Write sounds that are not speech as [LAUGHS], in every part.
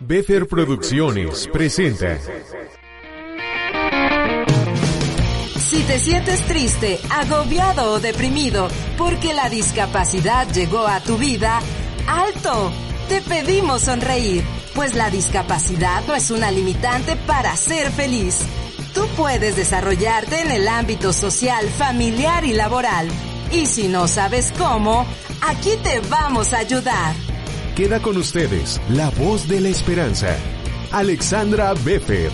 Befer Producciones presenta. Si te sientes triste, agobiado o deprimido porque la discapacidad llegó a tu vida, ¡alto! Te pedimos sonreír, pues la discapacidad no es una limitante para ser feliz. Tú puedes desarrollarte en el ámbito social, familiar y laboral. Y si no sabes cómo, aquí te vamos a ayudar. Queda con ustedes la voz de la esperanza, Alexandra Beffer.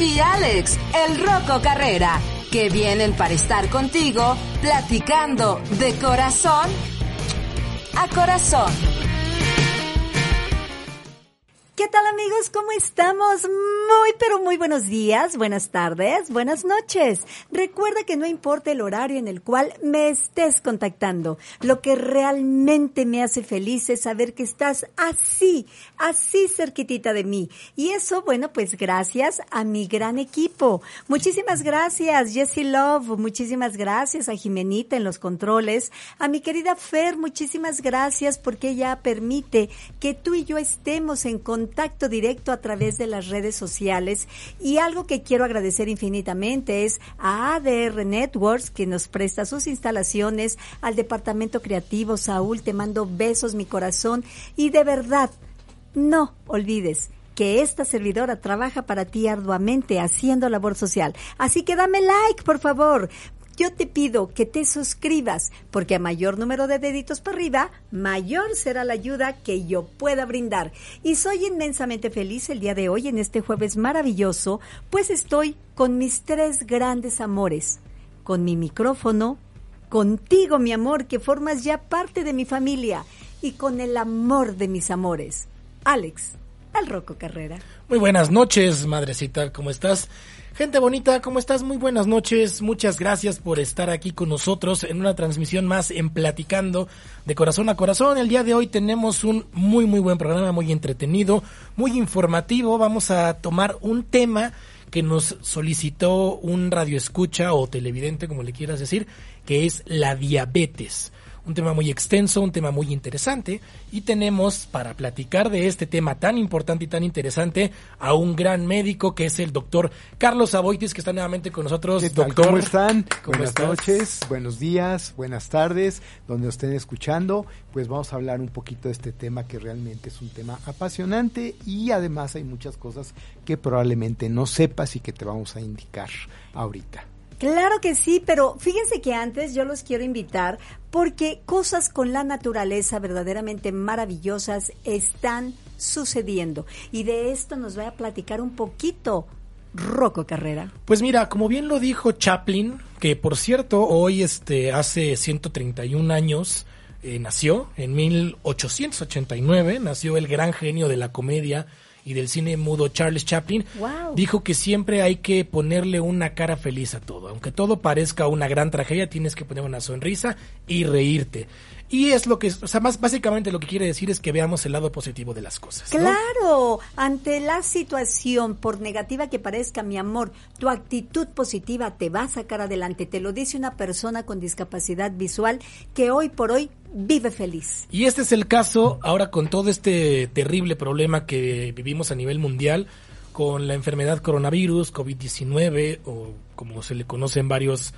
Y Alex, el Roco Carrera, que vienen para estar contigo platicando de corazón a corazón. ¿Qué tal amigos? ¿Cómo estamos? Muy, pero muy buenos días, buenas tardes, buenas noches. Recuerda que no importa el horario en el cual me estés contactando. Lo que realmente me hace feliz es saber que estás así, así cerquitita de mí. Y eso, bueno, pues gracias a mi gran equipo. Muchísimas gracias, Jessie Love. Muchísimas gracias a Jimenita en los controles. A mi querida Fer, muchísimas gracias porque ella permite que tú y yo estemos en contacto contacto directo a través de las redes sociales. Y algo que quiero agradecer infinitamente es a ADR Networks, que nos presta sus instalaciones, al Departamento Creativo. Saúl, te mando besos, mi corazón. Y de verdad, no olvides que esta servidora trabaja para ti arduamente haciendo labor social. Así que dame like, por favor yo te pido que te suscribas, porque a mayor número de deditos para arriba, mayor será la ayuda que yo pueda brindar. Y soy inmensamente feliz el día de hoy, en este jueves maravilloso, pues estoy con mis tres grandes amores, con mi micrófono, contigo, mi amor, que formas ya parte de mi familia, y con el amor de mis amores, Alex, el Roco Carrera. Muy buenas noches, madrecita, ¿cómo estás? Gente bonita, ¿cómo estás? Muy buenas noches. Muchas gracias por estar aquí con nosotros en una transmisión más en Platicando de Corazón a Corazón. El día de hoy tenemos un muy, muy buen programa, muy entretenido, muy informativo. Vamos a tomar un tema que nos solicitó un radioescucha o televidente, como le quieras decir, que es la diabetes un tema muy extenso, un tema muy interesante y tenemos para platicar de este tema tan importante y tan interesante a un gran médico que es el doctor Carlos Aboitis que está nuevamente con nosotros. Doctor, ¿Cómo están? buenas noches, buenos días, buenas tardes, donde estén escuchando, pues vamos a hablar un poquito de este tema que realmente es un tema apasionante y además hay muchas cosas que probablemente no sepas y que te vamos a indicar ahorita. Claro que sí, pero fíjense que antes yo los quiero invitar porque cosas con la naturaleza verdaderamente maravillosas están sucediendo. Y de esto nos va a platicar un poquito Rocco Carrera. Pues mira, como bien lo dijo Chaplin, que por cierto hoy este hace 131 años eh, nació, en 1889 nació el gran genio de la comedia y del cine mudo Charles Chaplin, dijo que siempre hay que ponerle una cara feliz a todo. Aunque todo parezca una gran tragedia, tienes que poner una sonrisa y reírte. Y es lo que, o sea, más básicamente lo que quiere decir es que veamos el lado positivo de las cosas. Claro, ante la situación, por negativa que parezca, mi amor, tu actitud positiva te va a sacar adelante. Te lo dice una persona con discapacidad visual que hoy por hoy vive feliz. Y este es el caso ahora con todo este terrible problema que vivimos a nivel mundial con la enfermedad coronavirus, COVID-19 o como se le conoce en varios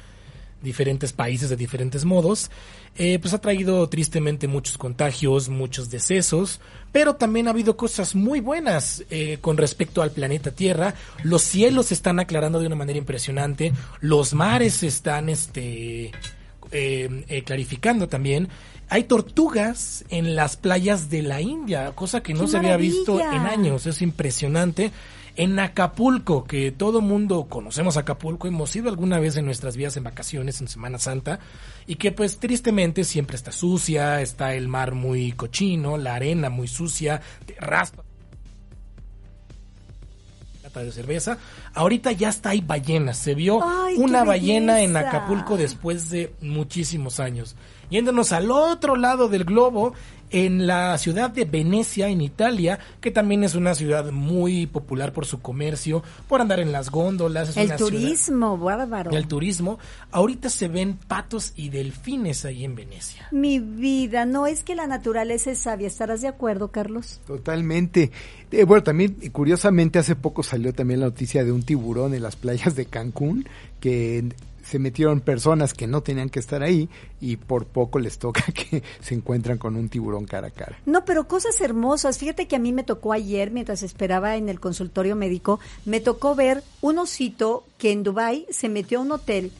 diferentes países de diferentes modos, eh, pues ha traído tristemente muchos contagios, muchos decesos, pero también ha habido cosas muy buenas eh, con respecto al planeta Tierra. Los cielos se están aclarando de una manera impresionante, los mares se están este, eh, clarificando también. Hay tortugas en las playas de la India, cosa que no se había visto en años, es impresionante en Acapulco, que todo mundo conocemos Acapulco, hemos ido alguna vez en nuestras vías en vacaciones en Semana Santa y que pues tristemente siempre está sucia, está el mar muy cochino, la arena muy sucia, te raspa de cerveza. Ahorita ya está hay ballenas. Se vio una ballena en Acapulco después de muchísimos años. Yéndonos al otro lado del globo, en la ciudad de Venecia, en Italia, que también es una ciudad muy popular por su comercio, por andar en las góndolas. el turismo, bárbaro. El turismo. Ahorita se ven patos y delfines ahí en Venecia. Mi vida, no es que la naturaleza es sabia. ¿Estarás de acuerdo, Carlos? Totalmente. Eh, bueno, también, curiosamente, hace poco salió también la noticia de un tiburón en las playas de Cancún que se metieron personas que no tenían que estar ahí y por poco les toca [LAUGHS] que se encuentran con un tiburón cara a cara. No, pero cosas hermosas. Fíjate que a mí me tocó ayer, mientras esperaba en el consultorio médico, me tocó ver un osito que en Dubai se metió a un hotel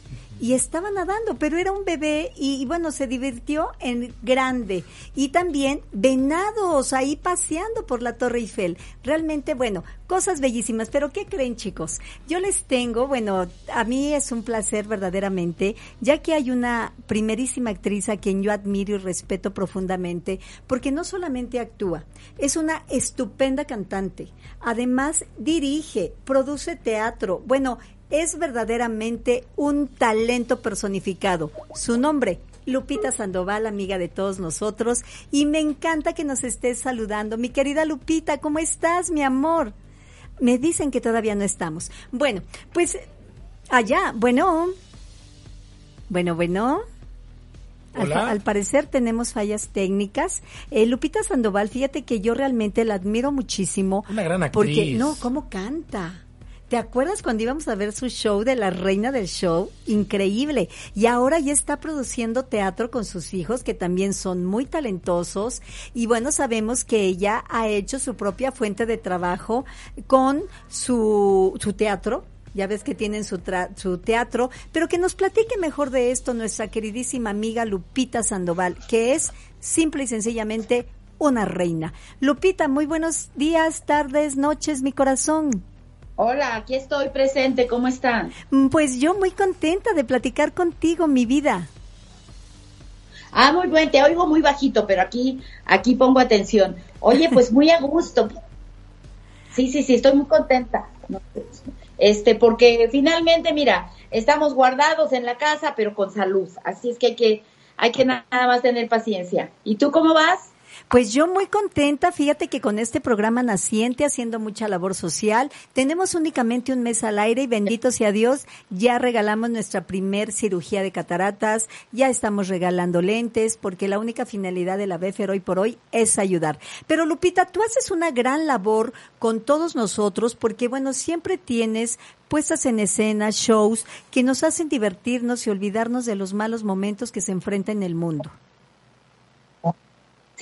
y estaba nadando, pero era un bebé y, bueno, se divirtió en grande. Y también venados ahí paseando por la Torre Eiffel. Realmente, bueno, cosas bellísimas. Pero ¿qué creen chicos? Yo les tengo, bueno, a mí es un placer verdaderamente, ya que hay una primerísima actriz a quien yo admiro y respeto profundamente, porque no solamente actúa, es una estupenda cantante. Además, dirige, produce teatro. Bueno, es verdaderamente un talento personificado. Su nombre, Lupita Sandoval, amiga de todos nosotros, y me encanta que nos estés saludando. Mi querida Lupita, ¿cómo estás, mi amor? Me dicen que todavía no estamos. Bueno, pues allá, bueno, bueno, bueno. Al, parecer tenemos fallas técnicas. Eh, Lupita Sandoval, fíjate que yo realmente la admiro muchísimo. Una gran actriz. Porque, no, ¿cómo canta? ¿Te acuerdas cuando íbamos a ver su show de la reina del show? Increíble. Y ahora ya está produciendo teatro con sus hijos, que también son muy talentosos. Y bueno, sabemos que ella ha hecho su propia fuente de trabajo con su, su teatro, ya ves que tienen su, su teatro, pero que nos platique mejor de esto nuestra queridísima amiga Lupita Sandoval, que es simple y sencillamente una reina. Lupita, muy buenos días, tardes, noches, mi corazón. Hola, aquí estoy presente, ¿cómo están? Mm, pues yo muy contenta de platicar contigo, mi vida. Ah, muy bien, te oigo muy bajito, pero aquí, aquí pongo atención. Oye, pues muy a gusto. Sí, sí, sí, estoy muy contenta. Este, porque finalmente, mira, estamos guardados en la casa, pero con salud. Así es que hay que, hay que nada más tener paciencia. ¿Y tú cómo vas? Pues yo muy contenta, fíjate que con este programa naciente, haciendo mucha labor social, tenemos únicamente un mes al aire y bendito sea Dios, ya regalamos nuestra primer cirugía de cataratas, ya estamos regalando lentes, porque la única finalidad de la BEFER hoy por hoy es ayudar. Pero Lupita, tú haces una gran labor con todos nosotros, porque bueno, siempre tienes puestas en escena, shows que nos hacen divertirnos y olvidarnos de los malos momentos que se enfrentan en el mundo.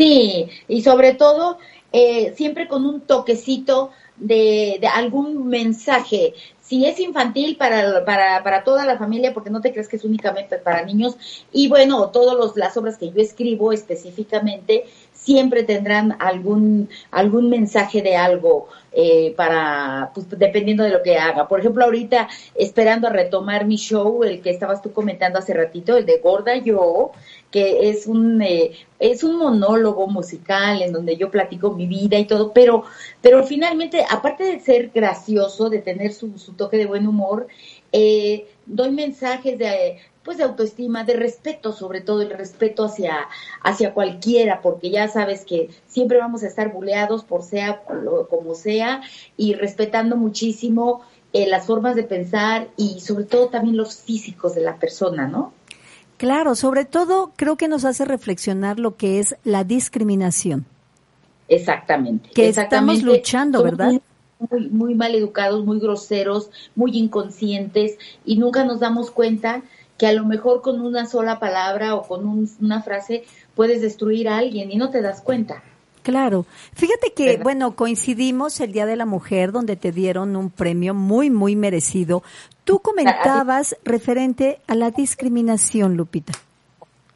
Sí, y sobre todo eh, siempre con un toquecito de, algún mensaje. Si es infantil para, para, para toda la familia, porque no te crees que es únicamente para niños. Y bueno, todas las obras que yo escribo específicamente siempre tendrán algún, algún mensaje de algo eh, para, pues dependiendo de lo que haga. Por ejemplo, ahorita esperando a retomar mi show, el que estabas tú comentando hace ratito, el de Gorda Yo, que es un, eh, es un monólogo musical en donde yo platico mi vida y todo, pero, pero finalmente, aparte de ser gracioso, de tener su, su toque de buen humor, eh, doy mensajes de pues de autoestima, de respeto, sobre todo el respeto hacia, hacia cualquiera, porque ya sabes que siempre vamos a estar buleados por sea como sea, y respetando muchísimo eh, las formas de pensar y sobre todo también los físicos de la persona, ¿no? Claro, sobre todo creo que nos hace reflexionar lo que es la discriminación. Exactamente. Que estamos luchando, ¿verdad? Muy, muy mal educados, muy groseros, muy inconscientes y nunca nos damos cuenta que a lo mejor con una sola palabra o con una frase puedes destruir a alguien y no te das cuenta. Claro. Fíjate que, bueno, coincidimos el Día de la Mujer donde te dieron un premio muy, muy merecido. Tú comentabas referente a la discriminación, Lupita.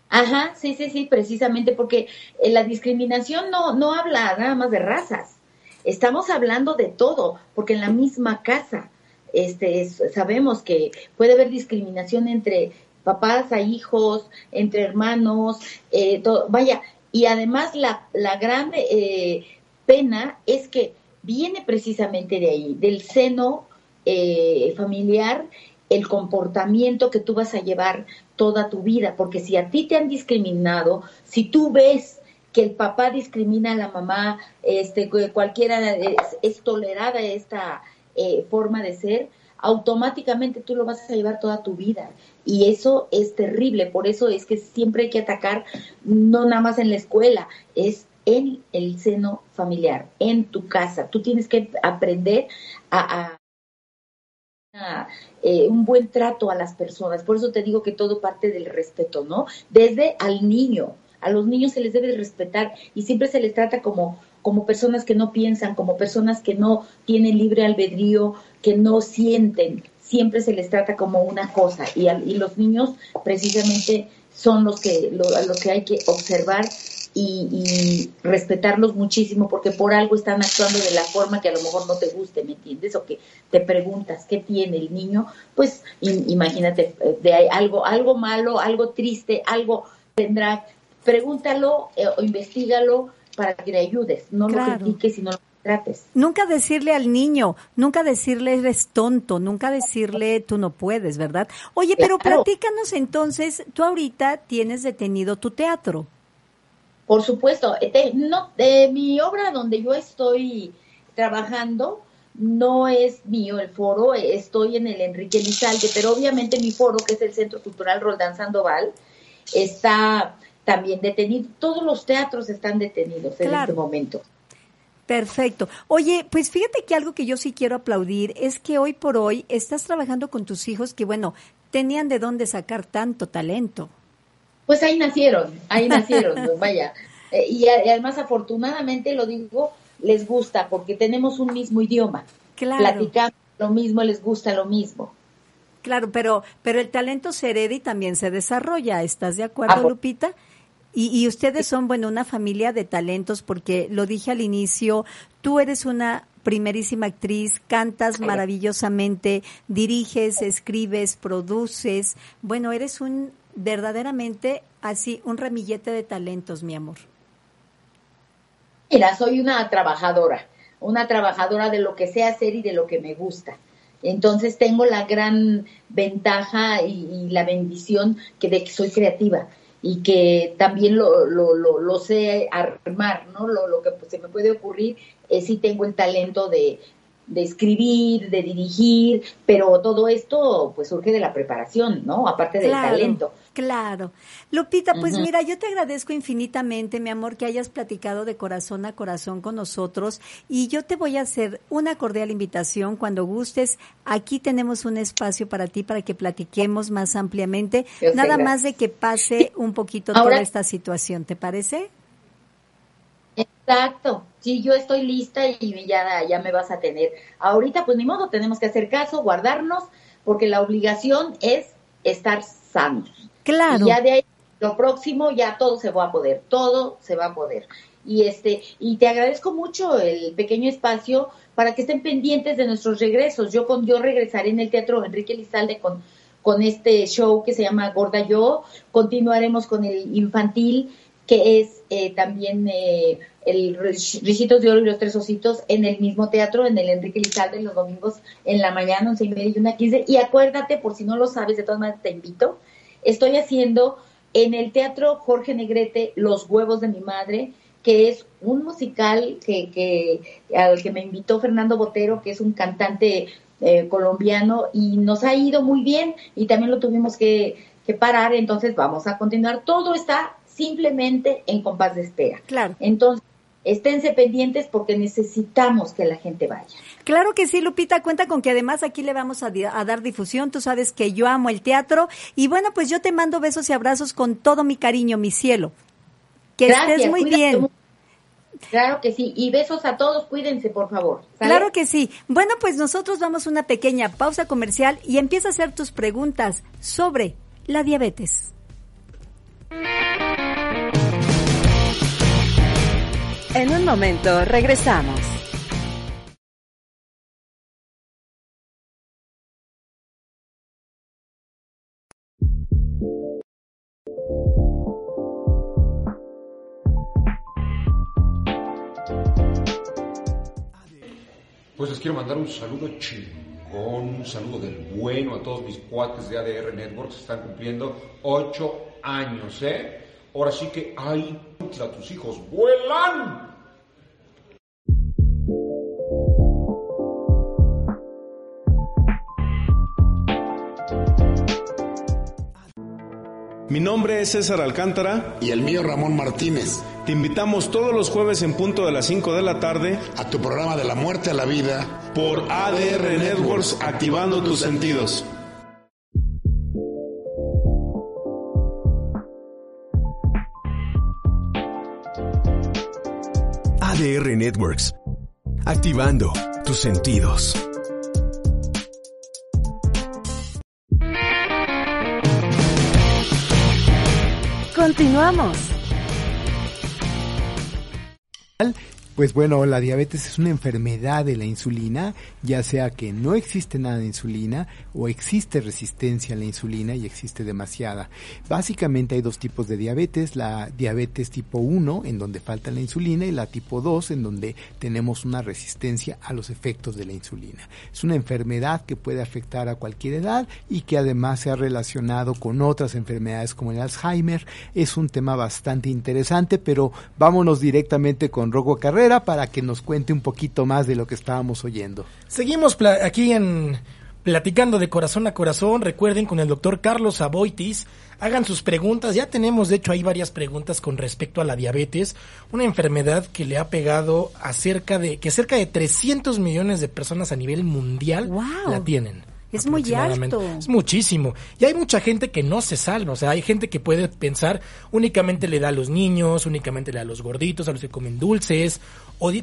Ajá, sí, sí, sí, precisamente porque eh, la discriminación no, no habla nada más de razas. Estamos hablando de todo, porque en la misma casa este, sabemos que puede haber discriminación entre papás a hijos, entre hermanos, eh, vaya, y además la, la gran eh, pena es que viene precisamente de ahí, del seno eh, familiar, el comportamiento que tú vas a llevar toda tu vida, porque si a ti te han discriminado, si tú ves que el papá discrimina a la mamá, este, cualquiera es, tolerada esta eh, forma de ser, automáticamente tú lo vas a llevar toda tu vida. Y eso es terrible, por eso es que siempre hay que atacar, no nada más en la escuela, es en el seno familiar, en tu casa. Tú tienes que aprender a, eh, un buen trato a las personas. Por eso te digo que todo parte del respeto, ¿no? Desde al niño. A los niños se les debe respetar y siempre se les trata como, como personas que no piensan, como personas que no tienen libre albedrío, que no sienten. Siempre se les trata como una cosa y, y los niños precisamente son los que, lo, los que hay que observar y, respetarlos muchísimo porque por algo están actuando de la forma que a lo mejor no te guste, ¿me entiendes? O que te preguntas qué tiene el niño, pues imagínate eh, de algo, algo malo, algo triste, algo tendrá, pregúntalo eh, o investigalo para que le ayudes, no lo critiques y no lo trates. Nunca decirle al niño, nunca decirle eres tonto, nunca decirle tú no puedes, ¿verdad? Oye, pero platícanos entonces, tú ahorita tienes detenido tu teatro. Por supuesto, eh, no, de mi obra donde yo estoy trabajando no es mío el foro, estoy en el Enrique Lizalde, pero obviamente mi foro, que es el Centro Cultural Roldán Sandoval, está también detenido. Todos los teatros están detenidos en este momento. Perfecto. Oye, pues fíjate que algo que yo sí quiero aplaudir es que hoy por hoy estás trabajando con tus hijos que, bueno, tenían de dónde sacar tanto talento. Pues ahí nacieron, ahí nacieron, [LAUGHS] vaya. Eh, y, además, afortunadamente, lo digo, les gusta porque tenemos un mismo idioma. Claro. Platicamos lo mismo, les gusta lo mismo. Claro, pero, pero el talento se hereda y también se desarrolla. ¿Estás de acuerdo, Lupita? Y, y, ustedes son, bueno, una familia de talentos porque lo dije al inicio, tú eres una primerísima actriz, cantas maravillosamente, diriges, escribes, produces. Bueno, eres un verdaderamente así un ramillete de talentos, mi amor? Mira, soy una trabajadora, una trabajadora de lo que sé hacer y de lo que me gusta. Entonces tengo la gran ventaja y, la bendición que de que soy creativa y que también lo, lo, lo, sé armar, ¿no? Lo, lo que se me puede ocurrir es si tengo el talento de, de escribir, de dirigir, pero todo esto pues surge de la preparación, ¿no? Aparte del talento. Claro. Lupita, pues mira, yo te agradezco infinitamente, mi amor, que hayas platicado de corazón a corazón con nosotros y yo te voy a hacer una cordial invitación cuando gustes. Aquí tenemos un espacio para ti para que platiquemos más ampliamente, nada más de que pase [LAUGHS] un poquito toda esta situación, ¿te parece? Exacto, sí, yo estoy lista y ya, ya me vas a tener. Ahorita, pues ni modo, tenemos que hacer caso, guardarnos, porque la obligación es estar sanos. Claro. Y ya de ahí, lo próximo, ya todo se va a poder, todo se va a poder. Y este, y te agradezco mucho el pequeño espacio para que estén pendientes de nuestros regresos. Yo con, yo regresaré en el Teatro Enrique Lizalde con, con este show que se llama Gorda Yo. Continuaremos con el infantil que es eh, también eh, el Ricitos de Oro y los Tres Ositos en el mismo teatro, en el Enrique Lizalde, los domingos en la mañana, once y media y una quince. Y acuérdate, por si no lo sabes, de todas maneras te invito, estoy haciendo en el Teatro Jorge Negrete Los Huevos de mi Madre, que es un musical que, que al que me invitó Fernando Botero, que es un cantante eh, colombiano, y nos ha ido muy bien, y también lo tuvimos que, que parar, entonces vamos a continuar. Todo está simplemente en compás de espera. Claro. Entonces, esténse pendientes porque necesitamos que la gente vaya. Claro que sí, Lupita, cuenta con que además aquí le vamos a, dar difusión. Tú sabes que yo amo el teatro y bueno, pues yo te mando besos y abrazos con todo mi cariño, mi cielo. Que estés muy bien. Claro que sí. Y besos a todos, cuídense, por favor. Claro que sí. Bueno, pues nosotros vamos a una pequeña pausa comercial y empieza a hacer tus preguntas sobre la diabetes. En un momento regresamos. Quiero mandar un saludo chingón, un saludo del bueno a todos mis cuates de ADR Networks. Están cumpliendo ocho años, ¿eh? Ahora sí que hay a tus hijos vuelan. Mi nombre es César Alcántara. Y el mío Ramón Martínez. Te invitamos todos los jueves en punto de las 5 de la tarde a tu programa de la muerte a la vida por ADR Networks Activando tus sentidos. ADR Networks. Activando tus sentidos. Continuamos. Pues bueno, la diabetes es una enfermedad de la insulina, ya sea que no existe nada de insulina o existe resistencia a la insulina y existe demasiada. Básicamente hay dos tipos de diabetes, la diabetes tipo 1 en donde falta la insulina y la tipo 2 en donde tenemos una resistencia a los efectos de la insulina. Es una enfermedad que puede afectar a cualquier edad y que además se ha relacionado con otras enfermedades como el Alzheimer. Es un tema bastante interesante, pero vámonos directamente con Rogo Carrera para que nos cuente un poquito más de lo que estábamos oyendo. Seguimos aquí en platicando de corazón a corazón. Recuerden con el doctor Carlos Aboitis. Hagan sus preguntas. Ya tenemos, de hecho, hay varias preguntas con respecto a la diabetes, una enfermedad que le ha pegado a cerca de que cerca de 300 millones de personas a nivel mundial la tienen. Es muy alto. Es muchísimo. Y hay mucha gente que no se salva. O sea, hay gente que puede pensar únicamente le da a los niños, únicamente le da a los gorditos, a los que comen dulces.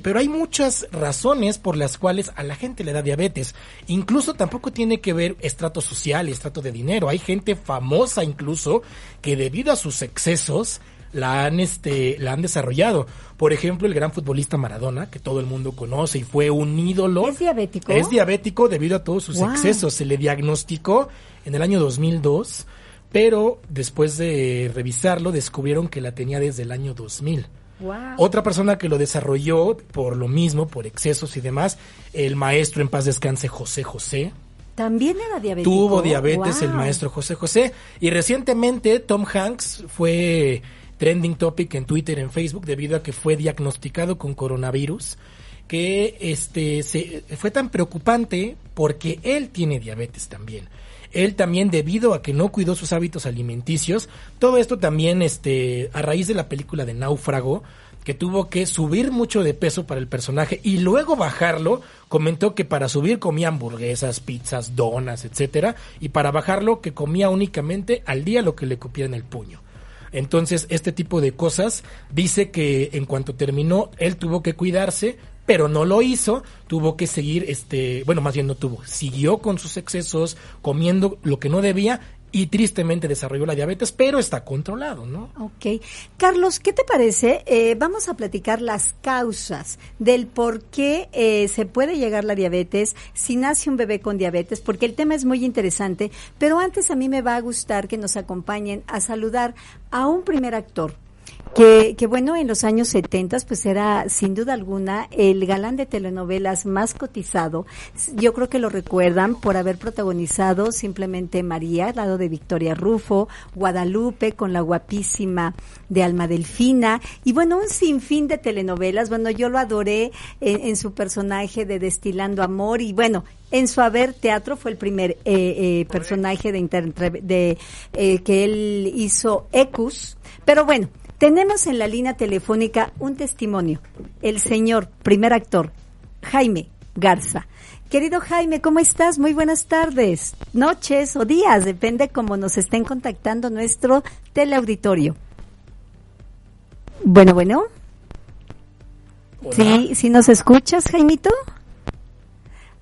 pero hay muchas razones por las cuales a la gente le da diabetes. Incluso tampoco tiene que ver estrato social y estrato de dinero. Hay gente famosa incluso que debido a sus excesos la han este la han desarrollado. Por ejemplo, el gran futbolista Maradona, que todo el mundo conoce y fue un ídolo. ¿Es diabético? Es diabético debido a todos sus excesos. Se le diagnosticó en el año 2002, pero después de revisarlo descubrieron que la tenía desde el año 2000. Otra persona que lo desarrolló por lo mismo, por excesos y demás, el maestro en paz descanse José José, también era diabético. Tuvo diabetes el maestro José José. Y recientemente Tom Hanks fue trending topic en Twitter, en Facebook, debido a que fue diagnosticado con coronavirus, que este se, fue tan preocupante porque él tiene diabetes también. Él también debido a que no cuidó sus hábitos alimenticios, todo esto también este a raíz de la película de Náufrago, que tuvo que subir mucho de peso para el personaje y luego bajarlo, comentó que para subir comía hamburguesas, pizzas, donas, etcétera, y para bajarlo que comía únicamente al día lo que le cupiera en el puño. Entonces, este tipo de cosas dice que en cuanto terminó, él tuvo que cuidarse, pero no lo hizo, tuvo que seguir, este, bueno, más bien no tuvo, siguió con sus excesos, comiendo lo que no debía y tristemente desarrolló la diabetes, pero está controlado, ¿no? Ok. Carlos, ¿qué te parece? Eh, vamos a platicar las causas del por qué eh, se puede llegar la diabetes si nace un bebé con diabetes, porque el tema es muy interesante, pero antes a mí me va a gustar que nos acompañen a saludar a un primer actor que, que, bueno, en los años 70 pues era sin duda alguna el galán de telenovelas más cotizado. Yo creo que lo recuerdan por haber protagonizado simplemente María, al lado de Victoria Rufo, Guadalupe con la guapísima de Alma Delfina y bueno, un sinfín de telenovelas. Bueno, yo lo adoré en, su personaje de Destilando Amor y bueno, en su haber teatro fue el primer eh, eh, personaje de, de eh, que él hizo Ecus. Pero bueno, tenemos en la línea telefónica un testimonio, el señor primer actor, Jaime Garza. Querido Jaime, ¿cómo estás? Muy buenas tardes, noches o días, depende cómo nos estén contactando nuestro teleauditorio. Bueno, bueno. Sí, ¿sí nos escuchas, Jaimito?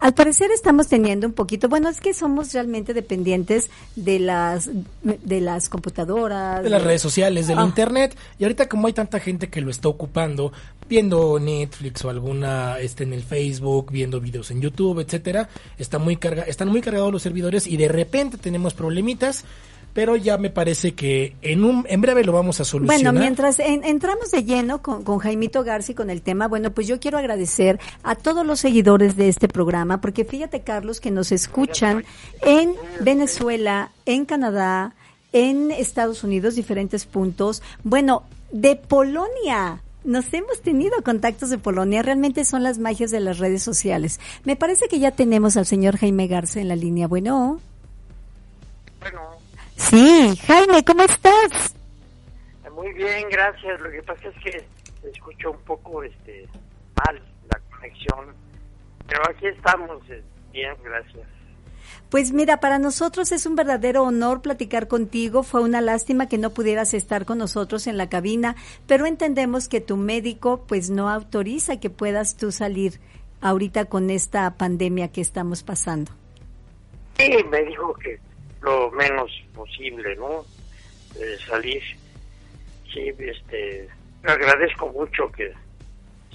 Al parecer estamos teniendo un poquito, bueno, es que somos realmente dependientes de las de las computadoras, de las redes sociales, del ah. internet y ahorita como hay tanta gente que lo está ocupando viendo Netflix o alguna este en el Facebook, viendo videos en YouTube, etcétera, está muy carga, están muy cargados los servidores y de repente tenemos problemitas pero ya me parece que en un en breve lo vamos a solucionar. Bueno, mientras entramos de lleno con, con Jaimito Garci con el tema, bueno, pues yo quiero agradecer a todos los seguidores de este programa, porque fíjate, Carlos, que nos escuchan en Venezuela, en Canadá, en Estados Unidos, diferentes puntos. Bueno, de Polonia. Nos hemos tenido contactos de Polonia, realmente son las magias de las redes sociales. Me parece que ya tenemos al señor Jaime Garza en la línea. Bueno. Bueno. Sí, Jaime, ¿cómo estás? Muy bien, gracias. Lo que pasa es que escucho un poco este mal la conexión, pero aquí estamos eh, bien, gracias. Pues mira, para nosotros es un verdadero honor platicar contigo. Fue una lástima que no pudieras estar con nosotros en la cabina, pero entendemos que tu médico pues no autoriza que puedas tú salir ahorita con esta pandemia que estamos pasando. Sí, me dijo que lo menos posible, ¿no? salir. Sí, este, agradezco mucho que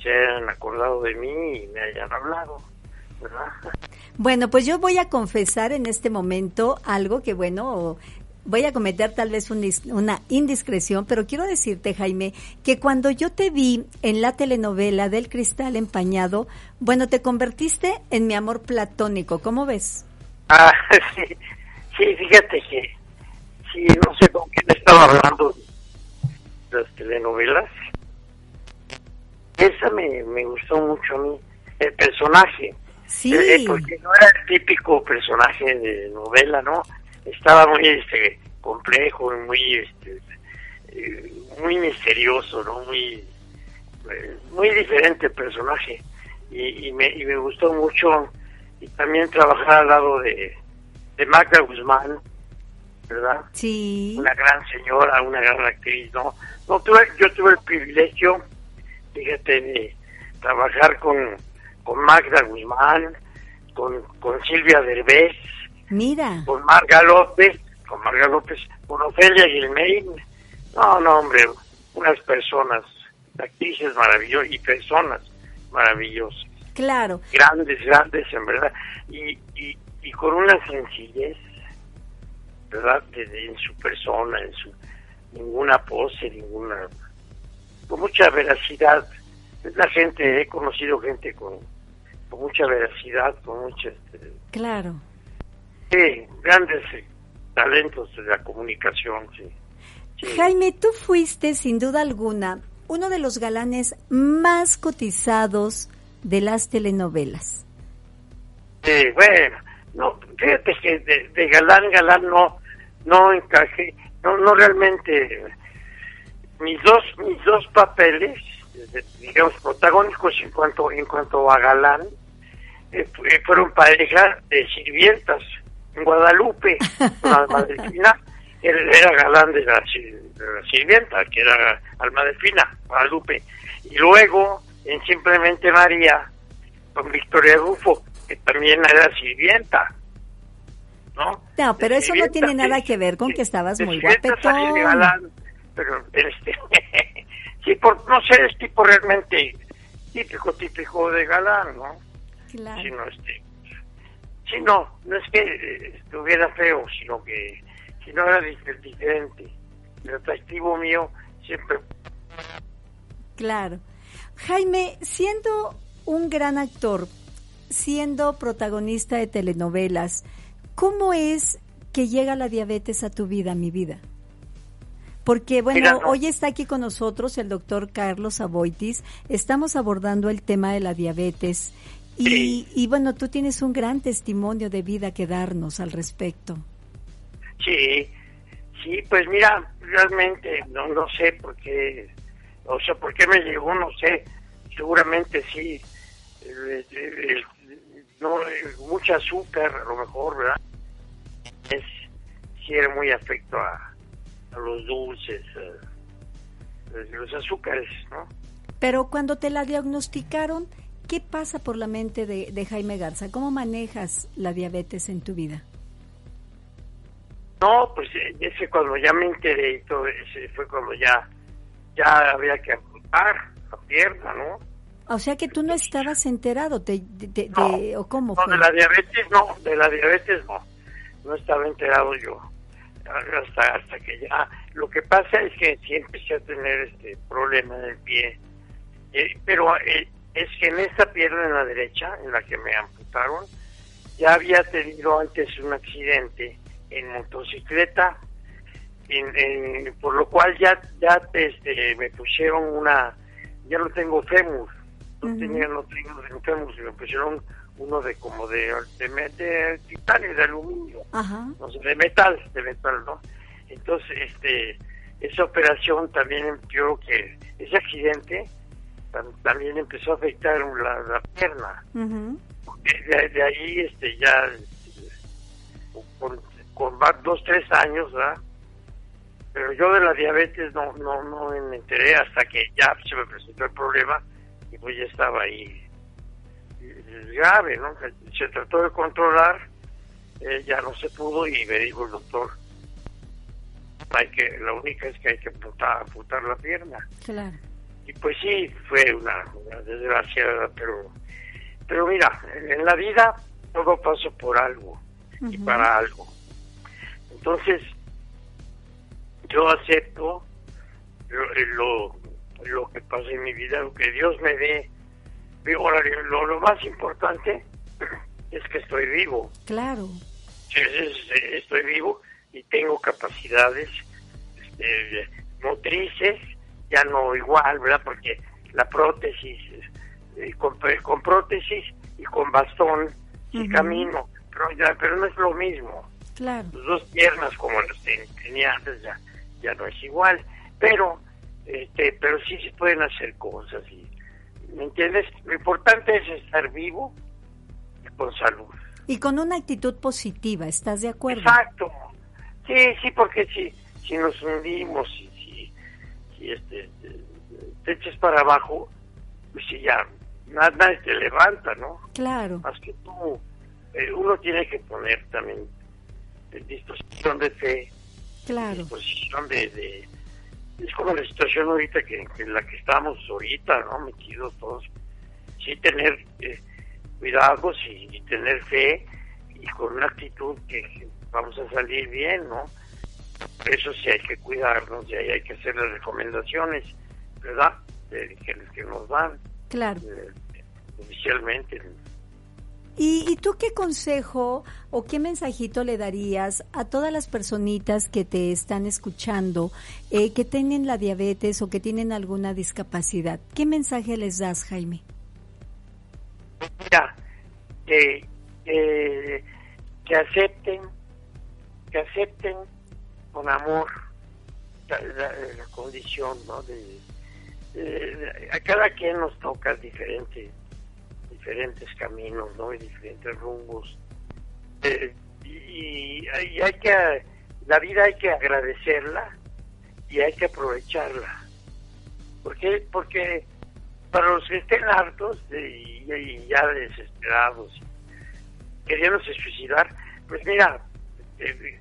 se hayan acordado de mí y me hayan hablado. Bueno, pues yo voy a confesar en este momento algo que, bueno, voy a cometer tal vez una indiscreción, pero quiero decirte, Jaime, que cuando yo te vi en la telenovela del cristal empañado, bueno, te convertiste en mi amor platónico, ¿cómo ves? Ah, [LAUGHS] sí, sí, fíjate que, sí, no sé con quién estaba hablando de las telenovelas. Esa me, me gustó mucho a mí, el personaje Sí. Eh, porque no era el típico personaje de novela, ¿no? Estaba muy este complejo y muy este eh, muy misterioso, ¿no? Muy eh, muy diferente el personaje y, me, y me gustó mucho y también trabajar al lado de, de Magda Guzmán, ¿verdad? Sí. Una gran señora, una gran actriz, ¿no? no tuve, yo tuve el privilegio, fíjate, de trabajar con con Magda Guzmán, con, con Silvia Derbez, Mira. con Marga López, con Marga López, con Ofelia Gilmain. No, no, hombre, unas personas, actrices maravillosas y personas maravillosas. Claro. Grandes, grandes, en verdad. Y, y, y con una sencillez, ¿verdad? en su persona, en su ninguna pose, ninguna. con mucha veracidad. La gente, he conocido gente con con mucha veracidad, con mucha... Este, claro. Sí, grandes eh, talentos de la comunicación, sí. Jaime, tú fuiste sin duda alguna uno de los galanes más cotizados de las telenovelas. Sí, bueno, no, fíjate que de, galán, galán no, no encajé, no, no realmente, mis dos, mis dos papeles, digamos, protagónicos en cuanto, en cuanto a galán, eh, fueron pareja de sirvientas en Guadalupe, [LAUGHS] una él era galán de la, sirvienta, que era alma de fina, Guadalupe, y luego en Simplemente María, con Victoria Rufo, que también era sirvienta. ¿No? No, pero eso no tiene nada que ver con que estabas muy guapetón. pero este, [LAUGHS] sí, por, no sé, es tipo realmente típico, típico de galán, ¿no? Claro. Sino este, sí, no, no es que estuviera feo, sino que si no era diferente. El atractivo mío siempre. Claro. Jaime, siendo un gran actor, siendo protagonista de telenovelas, ¿cómo es que llega la diabetes a tu vida, mi vida? Porque, bueno, hoy está aquí con nosotros el doctor Carlos Aboitis. Estamos abordando el tema de la diabetes. Y, y, bueno, tú tienes un gran testimonio de vida que darnos al respecto. Sí, sí, pues mira, realmente no, no sé por qué, o sea, por qué me llegó, no sé. Seguramente sí, no, mucha azúcar, a lo mejor, ¿verdad? Es, sí era muy afecto a los dulces, los azúcares, ¿no? Pero cuando te la diagnosticaron, ¿qué pasa por la mente de, Jaime Garza? ¿Cómo manejas la diabetes en tu vida? No, pues eh, ese cuando ya me enteré y todo ese fue cuando ya ya había que amputar la pierna, ¿no? O sea que tú no estabas enterado de, o cómo fue. de la diabetes no, de la diabetes no, no estaba enterado yo. Hasta hasta que ya lo que pasa es que sí empecé a tener este problema en el pie. Eh, pero eh, es que en esta pierna en la derecha en la que me amputaron ya había tenido antes un accidente en motocicleta por lo cual ya ya este, me pusieron una, ya no tengo fémur, no tenía, no tengo fémur, me pusieron uno de como de, de, de titanio, de aluminio, no sé, de metal, de metal, ¿no? Entonces, este, esa operación también, yo que ese accidente también empezó a afectar la, la pierna. de, ahí, este, ya, con, con dos, tres años, ¿verdad? Pero yo de la diabetes no, no, no me enteré hasta que ya se me presentó el problema y pues ya estaba ahí grave, ¿no? Se trató de controlar, eh, ya no se pudo y me dijo el doctor, hay que, la única es que hay que amputar, la pierna. Claro. Y pues sí, fue una, desgracia, pero, pero mira, en la vida todo pasa por algo y para algo. Entonces, yo acepto lo, lo, que pasa en mi vida, lo que Dios me dé. Ahora, lo, lo más importante [CLEARS THROAT] es que estoy vivo. Claro. estoy vivo y tengo capacidades este, motrices, ya no igual, ¿verdad? Porque la prótesis, eh, con, con, prótesis y con bastón, y camino, pero, ya, pero no es lo mismo. Claro. Las dos piernas como las tenía antes ya, ya no es igual, pero este, pero sí se pueden hacer cosas y ¿me entiendes? Lo importante es estar vivo y con salud. Y con una actitud positiva, ¿estás de acuerdo? Exacto. Sí, sí, porque si, si nos hundimos, y si, si este, te echas para abajo, pues si ya nada, te levanta, ¿no? Claro. Más que tú, eh, uno tiene que poner también en disposición de fe, claro. disposición de, de, es como la situación ahorita que, en la que estamos ahorita, ¿no? Metidos todos, sí tener eh, cuidados y tener fe y con una actitud que vamos a salir bien, ¿no? Eso sí hay que cuidarnos y ahí hay que hacer las recomendaciones, ¿verdad? De, que, nos dan. Claro. oficialmente. ¿Y, ¿Y, tú qué consejo o qué mensajito le darías a todas las personitas que te están escuchando, eh, que tienen la diabetes o que tienen alguna discapacidad? ¿Qué mensaje les das, Jaime? Mira, que, acepten que acepten con amor la, condición, ¿no? De, a cada quien nos toca diferentes diferentes caminos, ¿no? Y diferentes rumbos. Eh, y, hay que, la vida hay que agradecerla y hay que aprovecharla. ¿Por qué? Porque para los que estén hartos y, ya desesperados, queriéndose suicidar, pues mira, eh,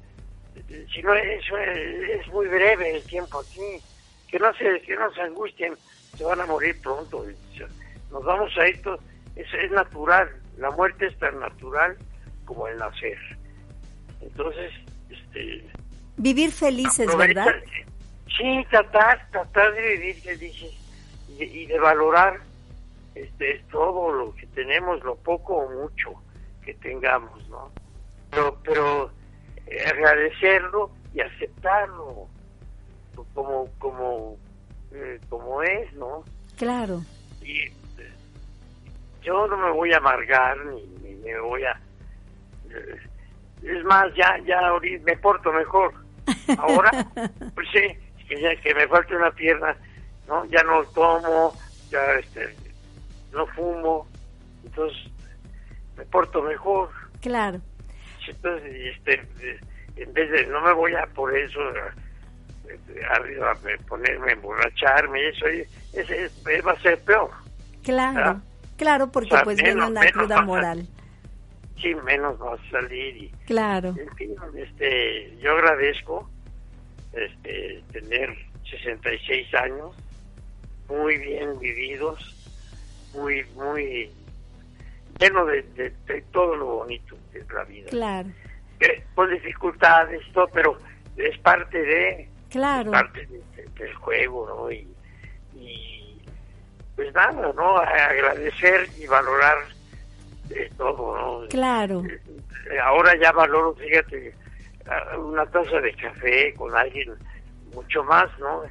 si no eso es, muy breve el tiempo aquí, que no se, que no se angustien, se van a morir pronto, nos vamos a ir, es, es natural, la muerte es tan natural como el nacer. Entonces, este... Vivir felices, ¿verdad? Sí, tratar, tratar de vivir felices y, y de valorar este, todo lo que tenemos, lo poco o mucho que tengamos, ¿no? Pero, pero agradecerlo y aceptarlo como como eh, como es no claro y eh, yo no me voy a amargar ni, me voy a es más ya ya ahorita me porto mejor. Ahora [LAUGHS] pues sí que ya que me falta una pierna no ya no tomo ya este no fumo entonces me porto mejor. Claro. Entonces, este, en vez de, no me voy a por eso arriba ponerme, emborracharme, eso, ese, va a ser peor. Claro, claro, porque pues viene una cruda moral. sí, menos va a salir. Y, claro. En fin, este, yo agradezco este, tener 66 años, muy bien vividos, muy, muy lleno de, todo lo bonito de la vida. Claro. con dificultades, todo, pero es parte de... Claro. parte del juego, ¿no? Y, pues nada, ¿no? Agradecer y valorar todo, ¿no? Claro. Eh, ahora ya valoro, fíjate, una taza de café con alguien mucho más, ¿no?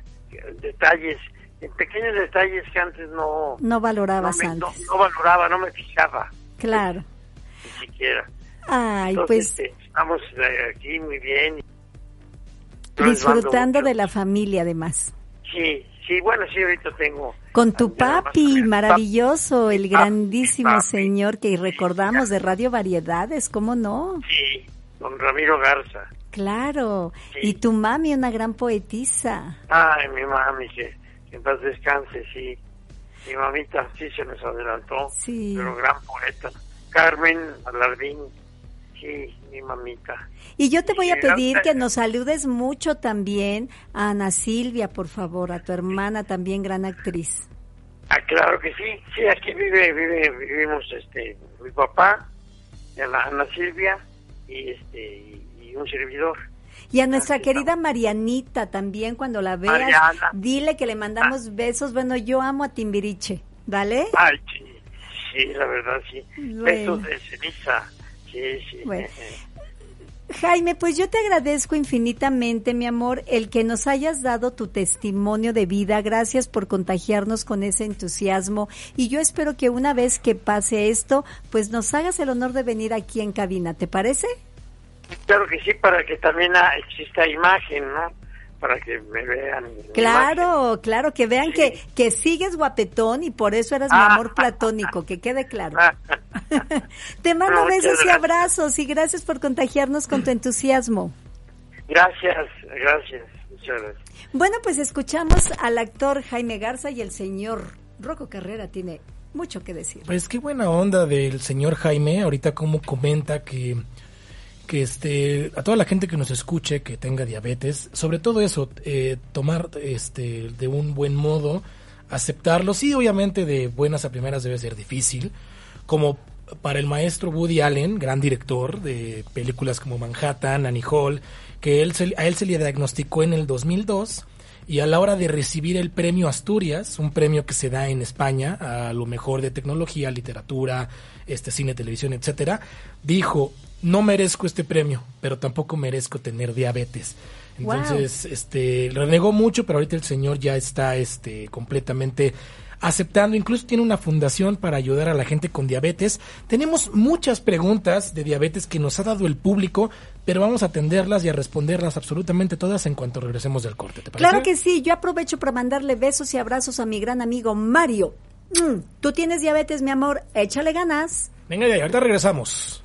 Detalles, en pequeños detalles que antes no... No valorabas antes. No, valoraba, no me fijaba. Claro. Ni siquiera. Ay, pues... Este, estamos eh, aquí muy bien. Disfrutando de la familia, además. Sí, sí, bueno, sí, ahorita tengo... Con tu papi, maravilloso, el grandísimo señor que recordamos de Radio Variedades, ¿cómo no? Sí, don Ramiro Garza. Claro, y tu mami, una gran poetisa. Ay, mi mami, que, en paz descanse, sí. Mi mamita sí se nos adelantó, sí. pero gran poeta. Carmen Alardín, sí, mi mamita. Y yo te voy a pedir que nos saludes mucho también a Ana Silvia, por favor, a tu hermana también gran actriz. Ah, claro que sí, sí, aquí vive, vive, vivimos este, mi papá, Ana, Ana Silvia y este y un servidor. Y a nuestra querida Marianita también, cuando la veas, dile que le mandamos ah. besos. Bueno, yo amo a Timbiriche. ¿Dale? Ay, sí, la verdad, sí. Besos de ceniza. Sí, sí. Jaime, pues yo te agradezco infinitamente, mi amor, el que nos hayas dado tu testimonio de vida. Gracias por contagiarnos con ese entusiasmo. Y yo espero que una vez que pase esto, pues nos hagas el honor de venir aquí en cabina. ¿Te parece? Claro que sí, para que también exista imagen, ¿no? Para que me vean. Claro, claro, que vean que, que sigues guapetón y por eso eres mi ah. amor platónico, que quede claro. [LAUGHS] Te mando besos y abrazos y gracias por contagiarnos con tu entusiasmo. Gracias, gracias, muchas gracias. Bueno, pues escuchamos al actor Jaime Garza y el señor Rocco Carrera tiene mucho que decir. Pues qué buena onda del señor Jaime, ahorita como comenta que que este a toda la gente que nos escuche que tenga diabetes sobre todo eso eh, tomar este de un buen modo aceptarlo. Sí obviamente de buenas a primeras debe ser difícil como para el maestro Woody Allen gran director de películas como Manhattan Annie Hall que él a él se le diagnosticó en el 2002 y a la hora de recibir el premio Asturias, un premio que se da en España a lo mejor de tecnología, literatura, este cine, televisión, etcétera, dijo, no merezco este premio, pero tampoco merezco tener diabetes. Entonces, este, renegó mucho, pero ahorita el señor ya está, este, completamente aceptando, incluso tiene una fundación para ayudar a la gente con diabetes. Tenemos muchas preguntas de diabetes que nos ha dado el público, pero vamos a atenderlas y a responderlas absolutamente todas en cuanto regresemos del corte. Claro que sí, yo aprovecho para mandarle besos y abrazos a mi gran amigo Mario. Mm, Tú tienes diabetes, mi amor, échale ganas. Venga, ya, ahorita regresamos.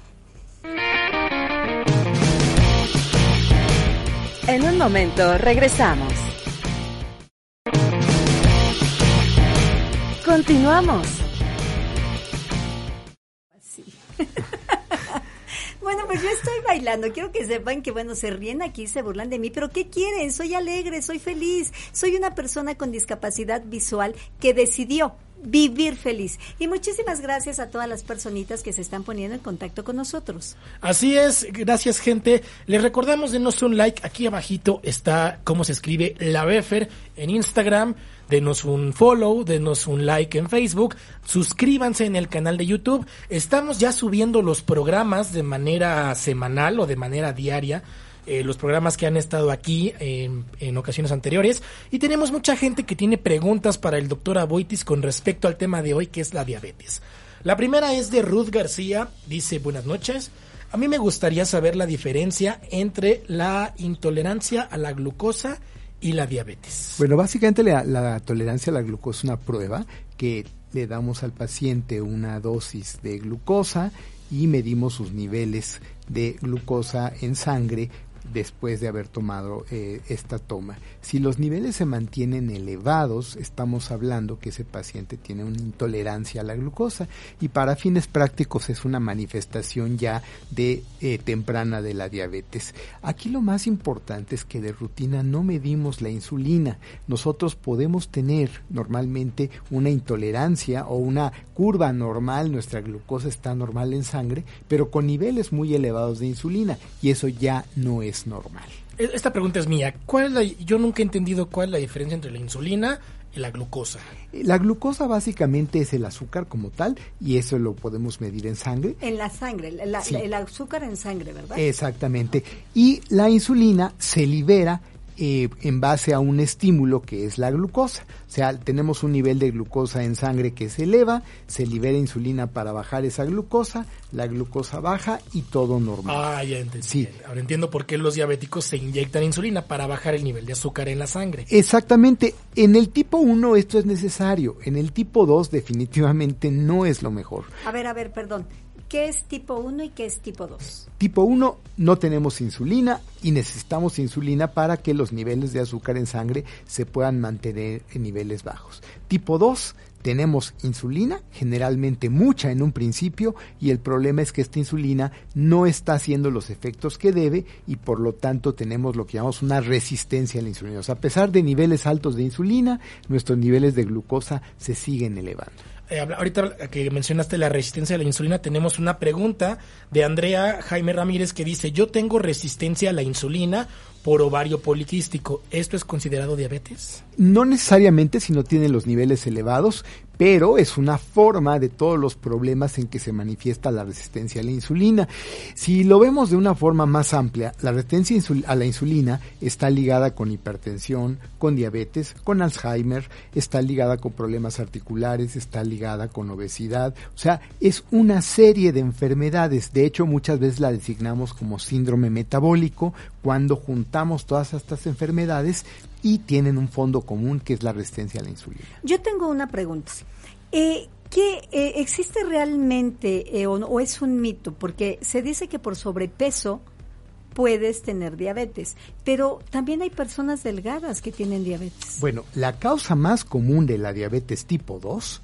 En un momento regresamos. Continuamos. [LAUGHS] Bueno, pues yo estoy bailando. Quiero que sepan que, bueno, se ríen aquí, se burlan de mí, pero ¿qué quieren? Soy alegre, soy feliz. Soy una persona con discapacidad visual que decidió vivir feliz. Y muchísimas gracias a todas las personitas que se están poniendo en contacto con nosotros. Así es, gracias gente. Les recordamos denos un like, aquí abajito está cómo se escribe la Befer en Instagram. Denos un follow, denos un like en Facebook, suscríbanse en el canal de YouTube. Estamos ya subiendo los programas de manera semanal o de manera diaria eh, los programas que han estado aquí en, ocasiones anteriores. Y tenemos mucha gente que tiene preguntas para el doctor Aboitis con respecto al tema de hoy, que es la diabetes. La primera es de Ruth García, dice buenas noches. A mí me gustaría saber la diferencia entre la intolerancia a la glucosa y la diabetes. Bueno, básicamente la tolerancia a la glucosa es una prueba que le damos al paciente una dosis de glucosa y medimos sus niveles de glucosa en sangre después de haber tomado eh, esta toma. Si los niveles se mantienen elevados, estamos hablando que ese paciente tiene una intolerancia a la glucosa y para fines prácticos es una manifestación ya de eh, temprana de la diabetes. Aquí lo más importante es que de rutina no medimos la insulina. Nosotros podemos tener normalmente una intolerancia o una curva normal, nuestra glucosa está normal en sangre, pero con niveles muy elevados de insulina y eso ya no es normal. E, esta pregunta es mía. ¿Cuál yo nunca he entendido cuál es la diferencia entre la insulina, la glucosa? La glucosa básicamente es el azúcar como tal y eso lo podemos medir en sangre. En la sangre, el azúcar en sangre, ¿verdad? Exactamente. Y la insulina se libera eh, en base a un estímulo que es la glucosa. O sea, tenemos un nivel de glucosa en sangre que se eleva, se libera insulina para bajar esa glucosa, la glucosa baja y todo normal. Ah, ya entendí. Sí. Ahora entiendo por qué los diabéticos se inyectan insulina para bajar el nivel de azúcar en la sangre. Exactamente. En el tipo 1 esto es necesario, en el tipo 2 definitivamente no es lo mejor. A ver, a ver, perdón. ¿Qué es tipo 1 y qué es tipo 2? Tipo 1 no tenemos insulina y necesitamos insulina para que los niveles de azúcar en sangre se puedan mantener en niveles bajos. Tipo 2 tenemos insulina, generalmente mucha en un principio, y el problema es que esta insulina no está haciendo los efectos que debe y por lo tanto tenemos lo que llamamos una resistencia a la insulina. A pesar de niveles altos de insulina, nuestros niveles de glucosa se siguen elevando. Eh, ahorita que mencionaste la resistencia a la insulina, tenemos una pregunta de Andrea Jaime Ramírez que dice, yo tengo resistencia a la insulina por ovario poliquístico. ¿Esto es considerado diabetes? No necesariamente si no tiene los niveles elevados, pero es una forma de todos los problemas en que se manifiesta la resistencia a la insulina. Si lo vemos de una forma más amplia, la resistencia a la insulina está ligada con hipertensión, con diabetes, con Alzheimer, está ligada con problemas articulares, está ligada con obesidad, o sea, es una serie de enfermedades. De hecho, muchas veces la designamos como síndrome metabólico cuando juntamos todas estas enfermedades y tienen un fondo común que es la resistencia a la insulina. Yo tengo una pregunta. Eh, ¿Qué eh, existe realmente eh, o, es un mito? Porque se dice que por sobrepeso puedes tener diabetes, pero también hay personas delgadas que tienen diabetes. Bueno, la causa más común de la diabetes tipo 2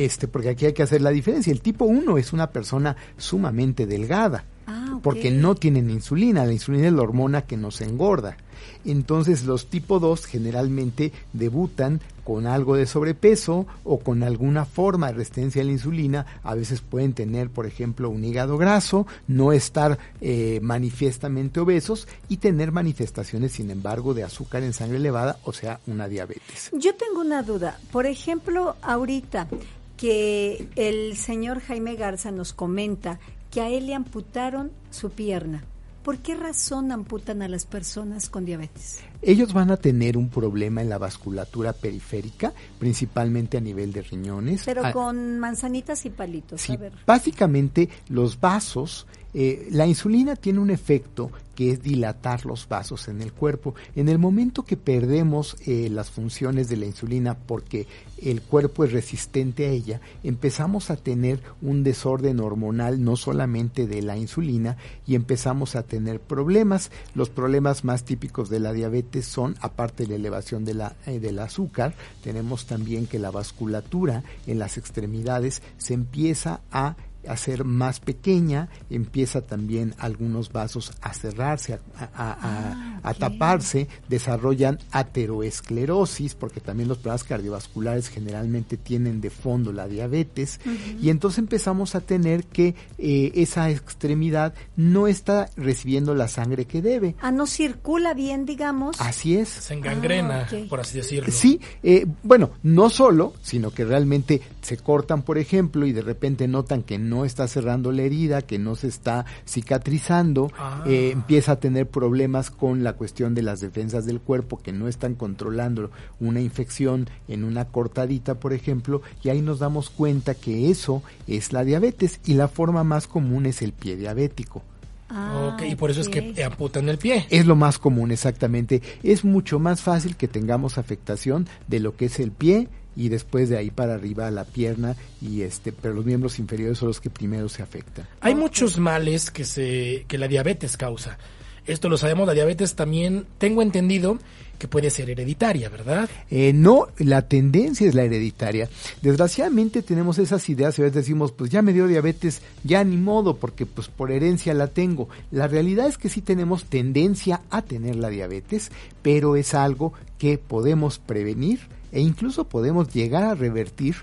este, porque aquí hay que hacer la diferencia. El tipo 1 es una persona sumamente delgada, ah, porque no tienen insulina. La insulina es la hormona que nos engorda. Entonces los tipo 2 generalmente debutan con algo de sobrepeso o con alguna forma de resistencia a la insulina. A veces pueden tener, por ejemplo, un hígado graso, no estar eh, manifiestamente obesos y tener manifestaciones, sin embargo, de azúcar en sangre elevada, o sea, una diabetes. Yo tengo una duda. Por ejemplo, ahorita que el señor Jaime Garza nos comenta que a él le amputaron su pierna. ¿Por qué razón amputan a las personas con diabetes? Ellos van a tener un problema en la vasculatura periférica, principalmente a nivel de riñones. Pero ah, con manzanitas y palitos. Sí, básicamente los vasos eh, la insulina tiene un efecto que es dilatar los vasos en el cuerpo. En el momento que perdemos eh, las funciones de la insulina porque el cuerpo es resistente a ella, empezamos a tener un desorden hormonal no solamente de la insulina y empezamos a tener problemas. Los problemas más típicos de la diabetes son, aparte de la elevación de la, eh, del azúcar, tenemos también que la vasculatura en las extremidades se empieza a a ser más pequeña, empieza también algunos vasos a cerrarse, a, ah, taparse, desarrollan ateroesclerosis, porque también los problemas cardiovasculares generalmente tienen de fondo la diabetes, y entonces empezamos a tener que eh, esa extremidad no está recibiendo la sangre que debe. Ah, no circula bien, digamos. Así es. Se engangrena, ah, por así decirlo. Sí, eh, bueno, no solo, sino que realmente se cortan, por ejemplo, y de repente notan que no está cerrando la herida, que no se está cicatrizando, ah. eh, empieza a tener problemas con la cuestión de las defensas del cuerpo que no están controlando una infección en una cortadita, por ejemplo, y ahí nos damos cuenta que eso es la diabetes y la forma más común es el pie diabético. Ah, y por eso es que amputan el pie. Es lo más común, exactamente. Es mucho más fácil que tengamos afectación de lo que es el pie y después de ahí para arriba la pierna y este pero los miembros inferiores son los que primero se afectan. Hay muchos males que se que la diabetes causa. Esto lo sabemos, la diabetes también tengo entendido que puede ser hereditaria, ¿verdad? Eh, no, la tendencia es la hereditaria. Desgraciadamente tenemos esas ideas y a veces decimos, pues ya me dio diabetes, ya ni modo, porque pues por herencia la tengo. La realidad es que sí tenemos tendencia a tener la diabetes, pero es algo que podemos prevenir e incluso podemos llegar a revertir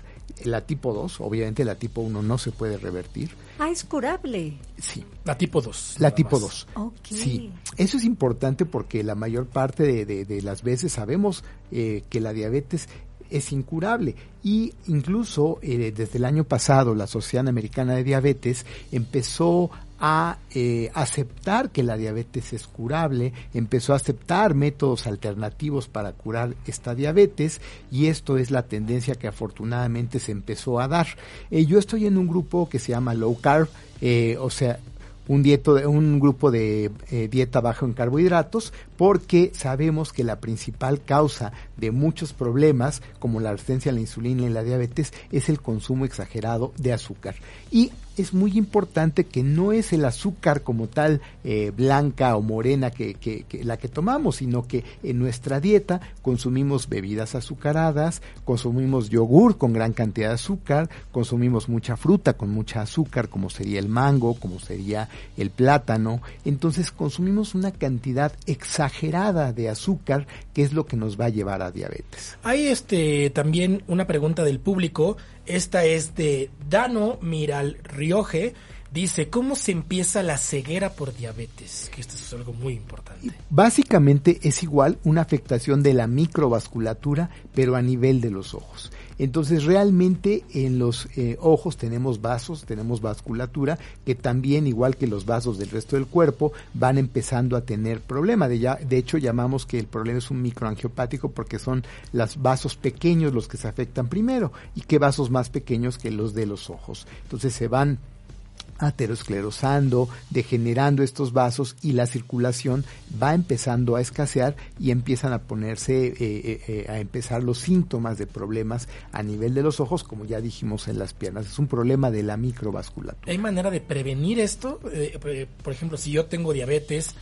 la tipo 2, obviamente la tipo 1 no se puede revertir. Ah, es curable. Sí. La tipo 2. La tipo 2. Sí. Eso es importante porque la mayor parte de, las veces sabemos eh, que la diabetes es incurable. Y incluso eh, desde el año pasado la Sociedad Americana de Diabetes empezó a eh, aceptar que la diabetes es curable, empezó a aceptar métodos alternativos para curar esta diabetes y esto es la tendencia que afortunadamente se empezó a dar. Eh, yo estoy en un grupo que se llama Low Carb, o sea, un, dieto, un grupo de eh, dieta baja en carbohidratos porque sabemos que la principal causa de muchos problemas como la resistencia a la insulina y la diabetes es el consumo exagerado de azúcar. Y es muy importante que no es el azúcar como tal eh, blanca o morena que, que, la que tomamos, sino que en nuestra dieta consumimos bebidas azucaradas, consumimos yogur con gran cantidad de azúcar, consumimos mucha fruta con mucha azúcar como sería el mango, como sería el plátano, entonces consumimos una cantidad exagerada de azúcar que es lo que nos va a llevar a diabetes. Hay este también una pregunta del público esta es de Dano Miral Rioje. Dice, ¿cómo se empieza la ceguera por diabetes? Que esto es algo muy importante. Básicamente es igual una afectación de la microvasculatura, pero a nivel de los ojos. Entonces realmente en los eh, ojos tenemos vasos, tenemos vasculatura que también igual que los vasos del resto del cuerpo van empezando a tener problema. De, ya, de hecho llamamos que el problema es un microangiopático porque son los vasos pequeños los que se afectan primero y qué vasos más pequeños que los de los ojos. Entonces se van aterosclerosando, degenerando estos vasos y la circulación va empezando a escasear y empiezan a ponerse, eh, eh, eh, a empezar los síntomas de problemas a nivel de los ojos, como ya dijimos en las piernas. Es un problema de la microvasculatura. ¿Hay manera de prevenir esto? por ejemplo, si yo tengo diabetes,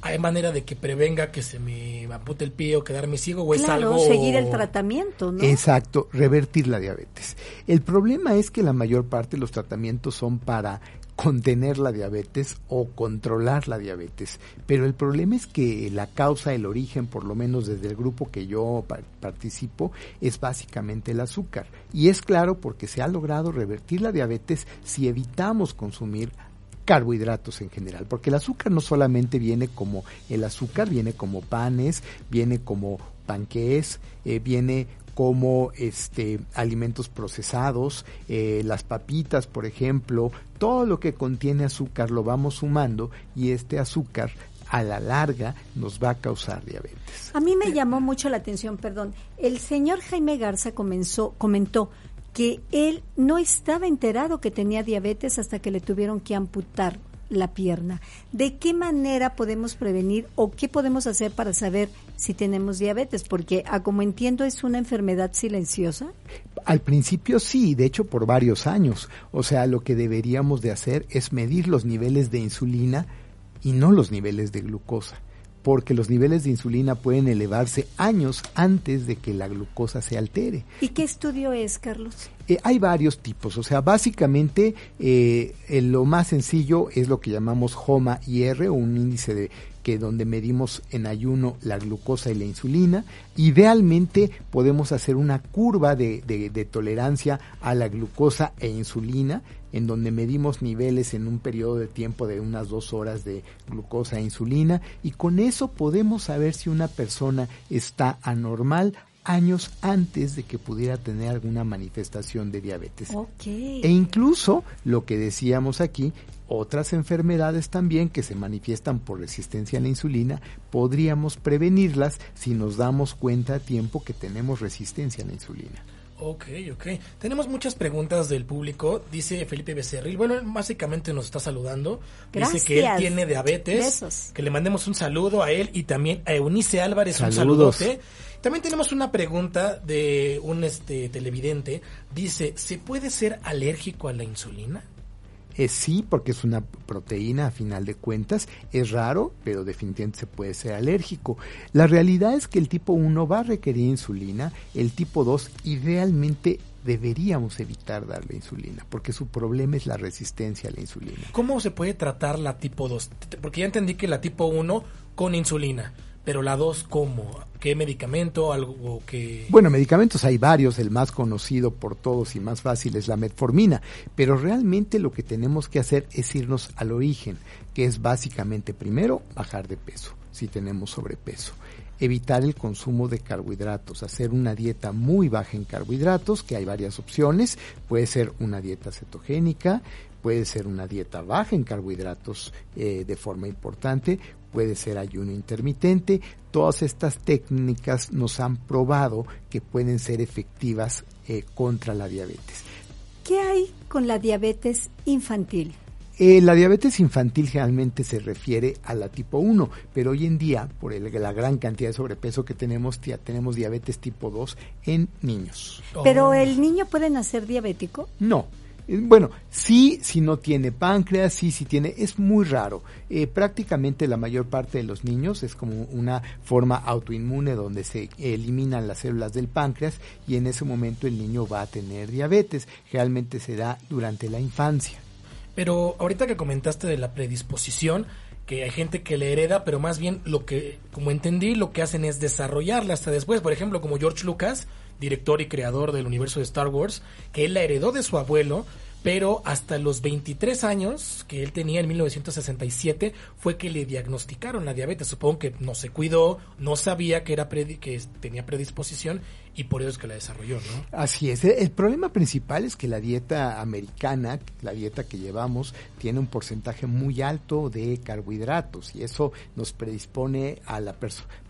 ¿Hay manera de que prevenga que se me ampute el pie o quedarme ciego o es algo seguir el tratamiento, ¿no? Exacto, revertir la diabetes. El problema es que la mayor parte de los tratamientos son para contener la diabetes o controlar la diabetes. Pero el problema es que la causa, el origen, por lo menos desde el grupo que yo participo, es básicamente el azúcar. Y es claro porque se ha logrado revertir la diabetes si evitamos consumir carbohidratos en general, porque el azúcar no solamente viene como el azúcar, viene como panes, viene como panqués, eh, viene como este alimentos procesados, eh, las papitas, por ejemplo, todo lo que contiene azúcar lo vamos sumando y este azúcar a la larga nos va a causar diabetes. A mí me llamó mucho la atención, perdón, el señor Jaime Garza comenzó, comentó que él no estaba enterado que tenía diabetes hasta que le tuvieron que amputar la pierna. ¿De qué manera podemos prevenir o qué podemos hacer para saber si tenemos diabetes? Porque, a como entiendo, es una enfermedad silenciosa. Al principio sí, de hecho por varios años. O sea, lo que deberíamos de hacer es medir los niveles de insulina y no los niveles de glucosa porque los niveles de insulina pueden elevarse años antes de que la glucosa se altere. ¿Y qué estudio es, Carlos? Eh, hay varios tipos, o sea, básicamente eh, lo más sencillo es lo que llamamos HOMA-IR, un índice de que donde medimos en ayuno la glucosa y la insulina. Idealmente podemos hacer una curva de, de, tolerancia a la glucosa e insulina, en donde medimos niveles en un periodo de tiempo de unas dos horas de glucosa e insulina, y con eso podemos saber si una persona está anormal años antes de que pudiera tener alguna manifestación de diabetes. E incluso lo que decíamos aquí, otras enfermedades también que se manifiestan por resistencia a la insulina, podríamos prevenirlas si nos damos cuenta a tiempo que tenemos resistencia a la insulina. Ok, ok. Tenemos muchas preguntas del público. Dice Felipe Becerril. Bueno, básicamente nos está saludando. Dice que él tiene diabetes. Que le mandemos un saludo a él y también a Eunice Álvarez Saludos. un saludote. También tenemos una pregunta de un este televidente. Dice, ¿se puede ser alérgico a la insulina? Es sí, porque es una proteína a final de cuentas. Es raro, pero definitivamente se puede ser alérgico. La realidad es que el tipo 1 va a requerir insulina, el tipo 2 idealmente deberíamos evitar darle insulina, porque su problema es la resistencia a la insulina. ¿Cómo se puede tratar la tipo 2? Porque ya entendí que la tipo 1 con insulina pero la 2, ¿cómo? ¿Qué medicamento? ¿Algo que...? Bueno, medicamentos hay varios, el más conocido por todos y más fácil es la metformina, pero realmente lo que tenemos que hacer es irnos al origen, que es básicamente primero bajar de peso. si tenemos sobrepeso evitar el consumo de carbohidratos, hacer una dieta muy baja en carbohidratos, que hay varias opciones, puede ser una dieta cetogénica, puede ser una dieta baja en carbohidratos eh, de forma importante, puede ser ayuno intermitente, todas estas técnicas nos han probado que pueden ser efectivas eh, contra la diabetes. ¿Qué hay con la diabetes infantil? Eh, la diabetes infantil generalmente se refiere a la tipo 1, pero hoy en día, por la gran cantidad de sobrepeso que tenemos, ya tenemos diabetes tipo 2 en niños. ¿Pero oh. el niño puede nacer diabético? No. Bueno, sí, si no tiene páncreas, sí, si tiene, es muy raro. Eh, prácticamente la mayor parte de los niños es como una forma autoinmune donde se eliminan las células del páncreas y en ese momento el niño va a tener diabetes. Realmente se da durante la infancia. Pero ahorita que comentaste de la predisposición, que hay gente que le hereda, pero más bien lo que, como entendí, lo que hacen es desarrollarla hasta después. Por ejemplo, como George Lucas, director y creador del universo de Star Wars, que él la heredó de su abuelo, pero hasta los 23 años que él tenía en 1967 fue que le diagnosticaron la diabetes. Supongo que no se cuidó, no sabía que era que tenía predisposición y por eso es que la desarrolló, ¿no? Así es. El problema principal es que la dieta americana, la dieta que llevamos, tiene un porcentaje muy alto de carbohidratos y eso nos predispone a la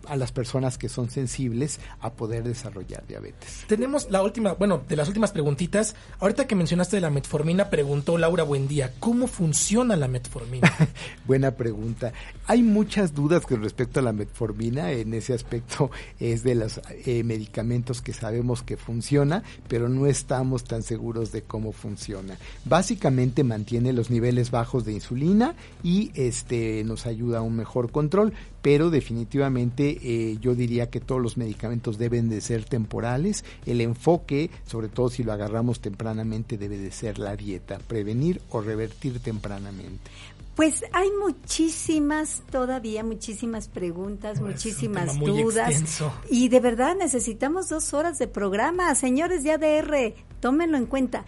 a las personas que son sensibles a poder desarrollar diabetes. Tenemos la última, bueno, de las últimas preguntitas. Ahorita que mencionaste de la metformina, preguntó Laura Buendía, ¿cómo funciona la metformina? [LAUGHS] Buena pregunta. Hay muchas dudas con respecto a la metformina. En ese aspecto es de los eh, medicamentos que sabemos que funciona, pero no estamos tan seguros de cómo funciona. Básicamente mantiene los niveles bajos de insulina y este nos ayuda a un mejor control, pero definitivamente eh, yo diría que todos los medicamentos deben de ser temporales. El enfoque, sobre todo si lo agarramos tempranamente, debe de ser la dieta, prevenir o revertir tempranamente. Pues hay muchísimas, todavía muchísimas preguntas, muchísimas dudas. Y de verdad necesitamos dos horas de programa. Señores de ADR, tómenlo en cuenta.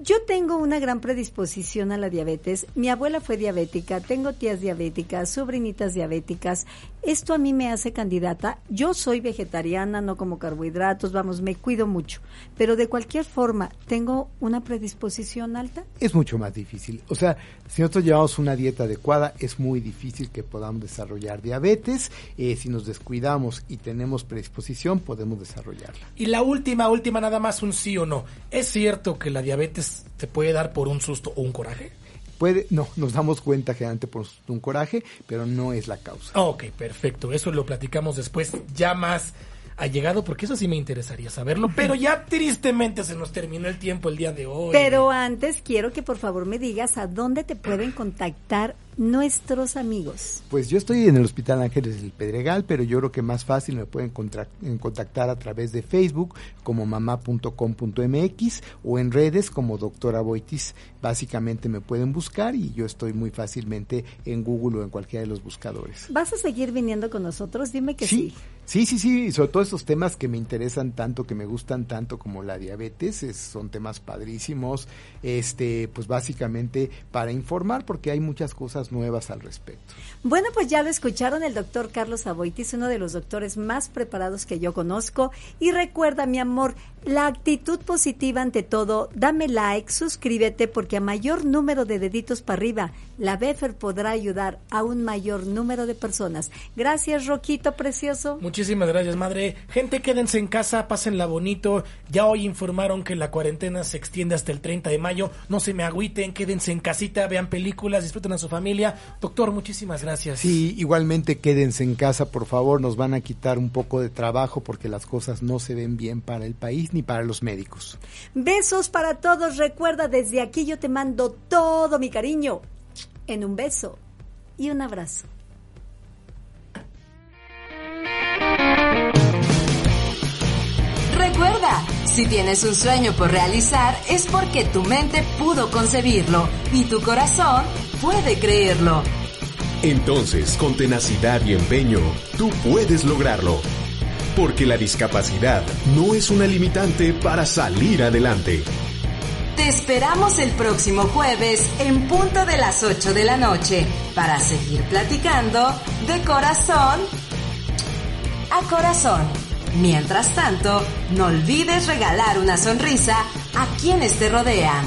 Yo tengo una gran predisposición a la diabetes. Mi abuela fue diabética, tengo tías diabéticas, sobrinitas diabéticas. Esto a mí me hace candidata. Yo soy vegetariana, no como carbohidratos, vamos, me cuido mucho. Pero de cualquier forma, ¿tengo una predisposición alta? Es mucho más difícil. O sea, si nosotros llevamos una dieta adecuada, es muy difícil que podamos desarrollar diabetes. Eh, si nos descuidamos y tenemos predisposición, podemos desarrollarla. Y la última, última, nada más un sí o no. ¿Es cierto que la diabetes te puede dar por un susto o un coraje? Puede, no, nos damos cuenta generalmente por un coraje, pero no es la causa. Ok, perfecto. Eso lo platicamos después, ya más ha llegado, porque eso sí me interesaría saberlo, pero ya tristemente se nos terminó el tiempo el día de hoy. Pero antes quiero que por favor me digas a dónde te pueden contactar nuestros amigos? Pues yo estoy en el Hospital Ángeles del Pedregal, pero yo creo que más fácil me pueden contactar a través de Facebook como mamá.com.mx o en redes como doctora Boitis. Básicamente me pueden buscar y yo estoy muy fácilmente en Google o en cualquiera de los buscadores. ¿Vas a seguir viniendo con nosotros? Dime que sí. Sí, sí, sí, sobre todo esos temas que me interesan tanto, que me gustan tanto como la diabetes, son temas padrísimos, este, pues básicamente para informar porque hay muchas cosas nuevas al respecto. Bueno, pues ya lo escucharon el doctor Carlos Aboitis, uno de los doctores más preparados que yo conozco. Y recuerda, mi amor, la actitud positiva ante todo, dame like, suscríbete, porque a mayor número de deditos para arriba, la BEFER podrá ayudar a un mayor número de personas. Gracias, Roquito precioso. Muchísimas gracias, madre. Gente, quédense en casa, pásenla bonito. Ya hoy informaron que la cuarentena se extiende hasta el 30 de mayo. No se me agüiten, quédense en casita, vean películas, disfruten a su familia Doctor, muchísimas gracias. Sí, igualmente quédense en casa, por favor, nos van a quitar un poco de trabajo porque las cosas no se ven bien para el país ni para los médicos. Besos para todos, recuerda, desde aquí yo te mando todo mi cariño en un beso y un abrazo. Recuerda, si tienes un sueño por realizar es porque tu mente pudo concebirlo y tu corazón puede creerlo. Entonces, con tenacidad y empeño, tú puedes lograrlo. Porque la discapacidad no es una limitante para salir adelante. Te esperamos el próximo jueves en punto de las 8 de la noche para seguir platicando de corazón a corazón. Mientras tanto, no olvides regalar una sonrisa a quienes te rodean.